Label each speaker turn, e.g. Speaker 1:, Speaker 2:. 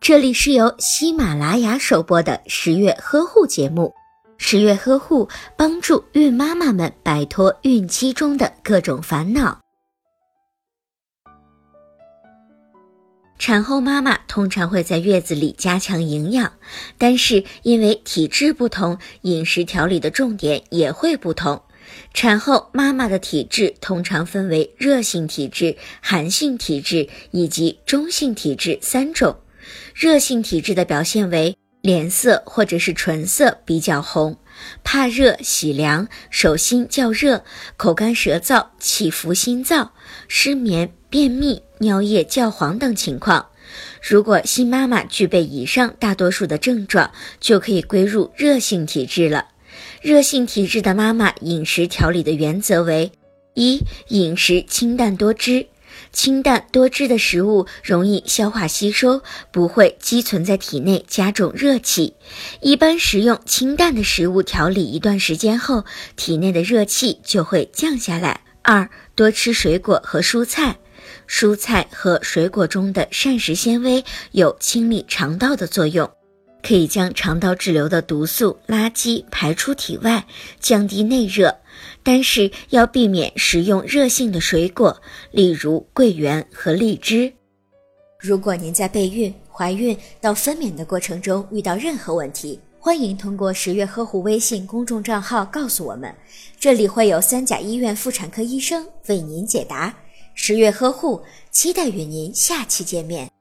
Speaker 1: 这里是由喜马拉雅首播的十月呵护节目。十月呵护帮助孕妈妈们摆脱孕期中的各种烦恼。产后妈妈通常会在月子里加强营养，但是因为体质不同，饮食调理的重点也会不同。产后妈妈的体质通常分为热性体质、寒性体质以及中性体质三种。热性体质的表现为脸色或者是唇色比较红，怕热喜凉，手心较热，口干舌燥，起伏心燥，失眠、便秘、尿液较黄等情况。如果新妈妈具备以上大多数的症状，就可以归入热性体质了。热性体质的妈妈饮食调理的原则为：一、饮食清淡多汁，清淡多汁的食物容易消化吸收，不会积存在体内加重热气。一般食用清淡的食物调理一段时间后，体内的热气就会降下来。二、多吃水果和蔬菜，蔬菜和水果中的膳食纤维有清理肠道的作用。可以将肠道滞留的毒素、垃圾排出体外，降低内热。但是要避免食用热性的水果，例如桂圆和荔枝。如果您在备孕、怀孕到分娩的过程中遇到任何问题，欢迎通过十月呵护微信公众账号告诉我们，这里会有三甲医院妇产科医生为您解答。十月呵护，期待与您下期见面。